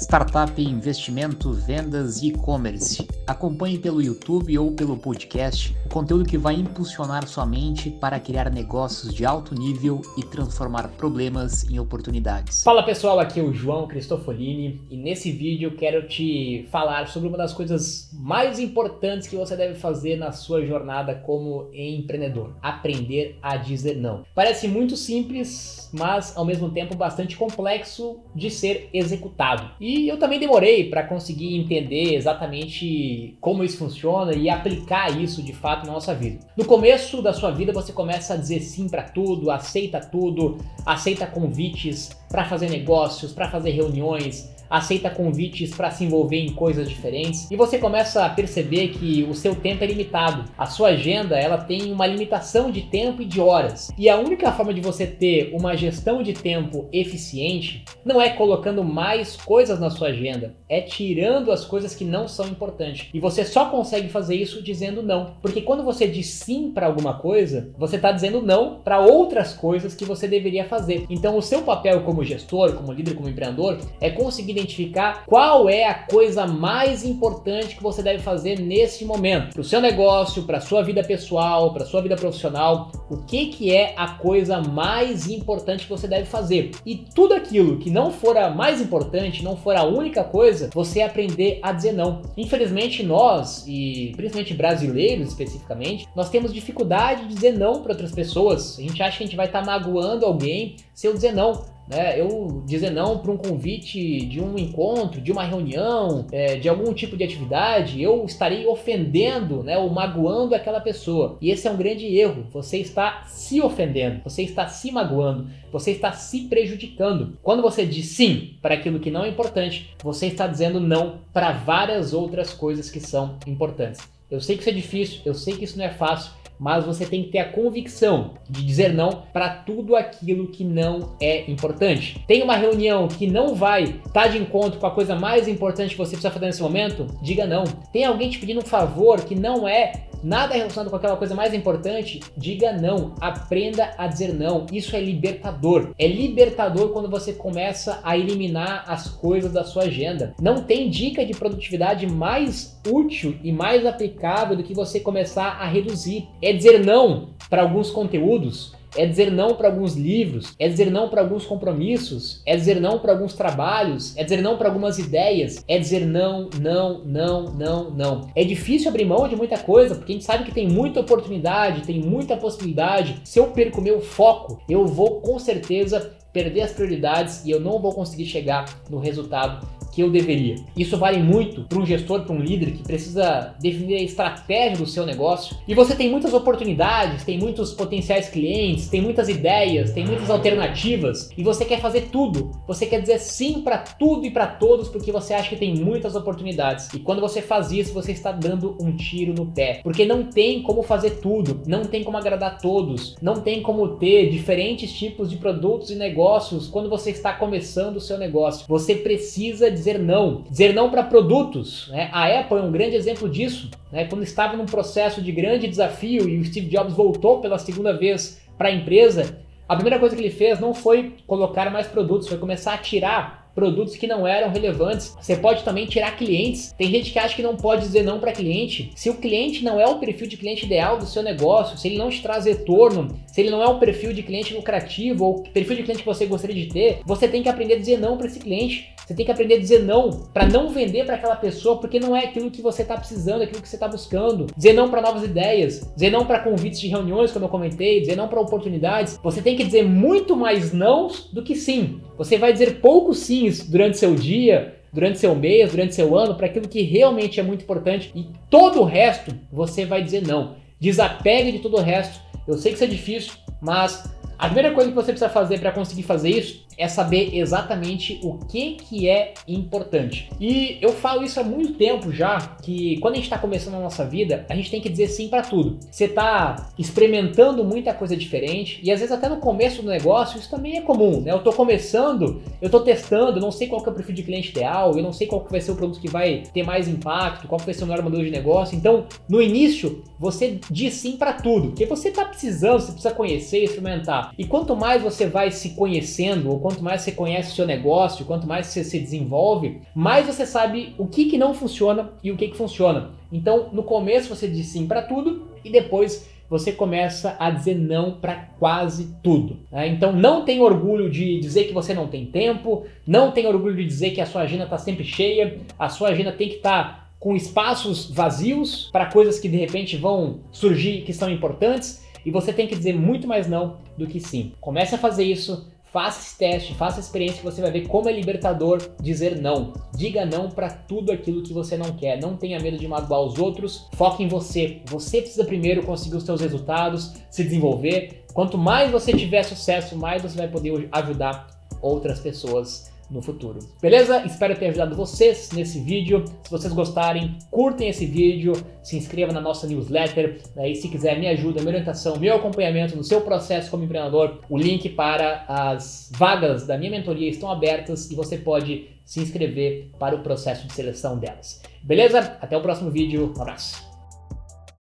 startup, investimento, vendas e e-commerce. Acompanhe pelo YouTube ou pelo podcast o conteúdo que vai impulsionar sua mente para criar negócios de alto nível e transformar problemas em oportunidades. Fala pessoal, aqui é o João Cristofolini e nesse vídeo quero te falar sobre uma das coisas mais importantes que você deve fazer na sua jornada como empreendedor: aprender a dizer não. Parece muito simples, mas ao mesmo tempo bastante complexo de ser executado. E e eu também demorei para conseguir entender exatamente como isso funciona e aplicar isso de fato na nossa vida. No começo da sua vida você começa a dizer sim para tudo, aceita tudo, aceita convites para fazer negócios, para fazer reuniões, aceita convites para se envolver em coisas diferentes e você começa a perceber que o seu tempo é limitado. A sua agenda, ela tem uma limitação de tempo e de horas. E a única forma de você ter uma gestão de tempo eficiente não é colocando mais coisas na sua agenda, é tirando as coisas que não são importantes. E você só consegue fazer isso dizendo não, porque quando você diz sim para alguma coisa, você está dizendo não para outras coisas que você deveria fazer. Então, o seu papel como gestor, como líder, como empreendedor, é conseguir identificar qual é a coisa mais importante que você deve fazer nesse momento. Para o seu negócio, para a sua vida pessoal, para sua vida profissional, o que, que é a coisa mais importante que você deve fazer. E tudo aquilo que não for a mais importante, não for a única coisa, você aprender a dizer não. Infelizmente, nós, e principalmente brasileiros especificamente, nós temos dificuldade de dizer não para outras pessoas. A gente acha que a gente vai estar tá magoando alguém se eu dizer não né, eu dizer não para um convite de um encontro, de uma reunião, é, de algum tipo de atividade, eu estarei ofendendo, né, ou magoando aquela pessoa. E esse é um grande erro. Você está se ofendendo, você está se magoando, você está se prejudicando. Quando você diz sim para aquilo que não é importante, você está dizendo não para várias outras coisas que são importantes. Eu sei que isso é difícil, eu sei que isso não é fácil, mas você tem que ter a convicção de dizer não para tudo aquilo que não é importante. Tem uma reunião que não vai estar tá de encontro com a coisa mais importante que você precisa fazer nesse momento? Diga não. Tem alguém te pedindo um favor que não é nada relacionado com aquela coisa mais importante, diga não. Aprenda a dizer não. Isso é libertador. É libertador quando você começa a eliminar as coisas da sua agenda. Não tem dica de produtividade mais útil e mais aplicável do que você começar a reduzir. É dizer não para alguns conteúdos é dizer não para alguns livros, é dizer não para alguns compromissos, é dizer não para alguns trabalhos, é dizer não para algumas ideias, é dizer não, não, não, não, não. É difícil abrir mão de muita coisa, porque a gente sabe que tem muita oportunidade, tem muita possibilidade. Se eu perco meu foco, eu vou com certeza perder as prioridades e eu não vou conseguir chegar no resultado que eu deveria. Isso vale muito para um gestor, para um líder que precisa definir a estratégia do seu negócio. E você tem muitas oportunidades, tem muitos potenciais clientes, tem muitas ideias, tem muitas alternativas e você quer fazer tudo. Você quer dizer sim para tudo e para todos porque você acha que tem muitas oportunidades. E quando você faz isso, você está dando um tiro no pé, porque não tem como fazer tudo, não tem como agradar todos, não tem como ter diferentes tipos de produtos e negócios quando você está começando o seu negócio. Você precisa dizer não. Dizer não para produtos. Né? A Apple é um grande exemplo disso. Né? Quando estava num processo de grande desafio e o Steve Jobs voltou pela segunda vez para a empresa, a primeira coisa que ele fez não foi colocar mais produtos, foi começar a tirar produtos que não eram relevantes. Você pode também tirar clientes. Tem gente que acha que não pode dizer não para cliente. Se o cliente não é o perfil de cliente ideal do seu negócio, se ele não te traz retorno, se ele não é um perfil de cliente lucrativo ou perfil de cliente que você gostaria de ter, você tem que aprender a dizer não para esse cliente. Você tem que aprender a dizer não para não vender para aquela pessoa porque não é aquilo que você está precisando, é aquilo que você está buscando. Dizer não para novas ideias, dizer não para convites de reuniões, como eu comentei, dizer não para oportunidades. Você tem que dizer muito mais não do que sim. Você vai dizer pouco sims durante seu dia, durante seu mês, durante seu ano, para aquilo que realmente é muito importante e todo o resto você vai dizer não. Desapegue de todo o resto. Eu sei que isso é difícil, mas a primeira coisa que você precisa fazer para conseguir fazer isso é saber exatamente o que, que é importante. E eu falo isso há muito tempo já, que quando a gente está começando a nossa vida, a gente tem que dizer sim para tudo. Você está experimentando muita coisa diferente e às vezes até no começo do negócio isso também é comum, né? Eu estou começando, eu estou testando, não sei qual que é o perfil de cliente ideal, eu não sei qual que vai ser o produto que vai ter mais impacto, qual que vai ser o melhor modelo de negócio. Então, no início, você diz sim para tudo, porque você está precisando, você precisa conhecer, experimentar. E quanto mais você vai se conhecendo, ou quanto mais você conhece o seu negócio, quanto mais você se desenvolve, mais você sabe o que, que não funciona e o que, que funciona. Então, no começo você diz sim para tudo e depois você começa a dizer não para quase tudo. Né? Então não tem orgulho de dizer que você não tem tempo, não tem orgulho de dizer que a sua agenda está sempre cheia, a sua agenda tem que estar tá com espaços vazios para coisas que de repente vão surgir que são importantes e você tem que dizer muito mais não do que sim. Comece a fazer isso, Faça esse teste, faça a experiência que você vai ver como é libertador dizer não. Diga não para tudo aquilo que você não quer. Não tenha medo de magoar os outros. Foque em você. Você precisa primeiro conseguir os seus resultados, se desenvolver. Quanto mais você tiver sucesso, mais você vai poder ajudar outras pessoas no futuro. Beleza? Espero ter ajudado vocês nesse vídeo. Se vocês gostarem, curtem esse vídeo, se inscreva na nossa newsletter. Né? E se quiser me ajuda, minha orientação, meu acompanhamento no seu processo como empreendedor, o link para as vagas da minha mentoria estão abertas e você pode se inscrever para o processo de seleção delas. Beleza? Até o próximo vídeo. Um abraço.